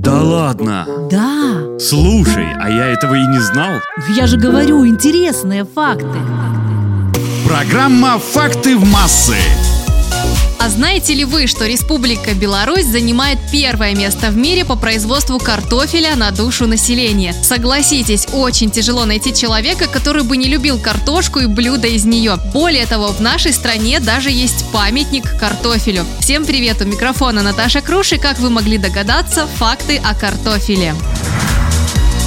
Да ладно? Да. Слушай, а я этого и не знал. Я же говорю, интересные факты. Программа «Факты в массы». А знаете ли вы, что Республика Беларусь занимает первое место в мире по производству картофеля на душу населения? Согласитесь, очень тяжело найти человека, который бы не любил картошку и блюда из нее. Более того, в нашей стране даже есть памятник картофелю. Всем привет, у микрофона Наташа Круш, и как вы могли догадаться, факты о картофеле.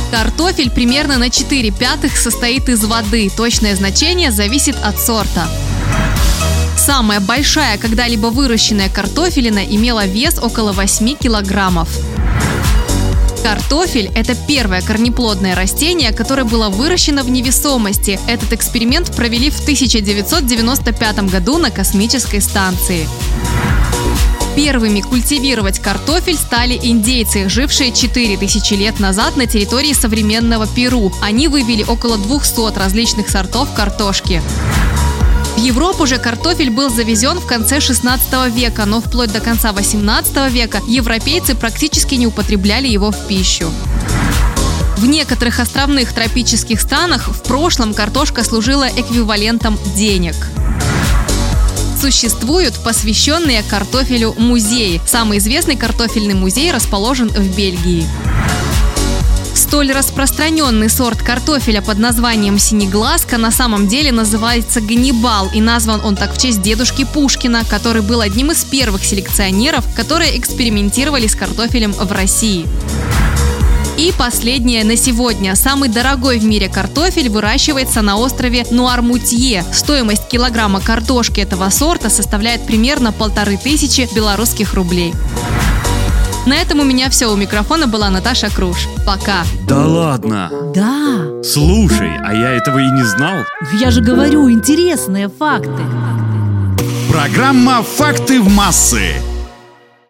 Картофель примерно на 4 пятых состоит из воды. Точное значение зависит от сорта. Самая большая когда-либо выращенная картофелина имела вес около 8 килограммов. Картофель – это первое корнеплодное растение, которое было выращено в невесомости. Этот эксперимент провели в 1995 году на космической станции. Первыми культивировать картофель стали индейцы, жившие 4000 лет назад на территории современного Перу. Они вывели около 200 различных сортов картошки. В Европу же картофель был завезен в конце 16 века, но вплоть до конца 18 века европейцы практически не употребляли его в пищу. В некоторых островных тропических странах в прошлом картошка служила эквивалентом денег. Существуют посвященные картофелю музеи. Самый известный картофельный музей расположен в Бельгии. Столь распространенный сорт картофеля под названием синеглазка на самом деле называется Ганнибал, и назван он так в честь дедушки Пушкина, который был одним из первых селекционеров, которые экспериментировали с картофелем в России. И последнее на сегодня. Самый дорогой в мире картофель выращивается на острове Нуармутье. Стоимость килограмма картошки этого сорта составляет примерно полторы тысячи белорусских рублей. На этом у меня все. У микрофона была Наташа Круш. Пока. Да ладно? Да. Слушай, а я этого и не знал. Я же говорю, интересные факты. Программа «Факты в массы».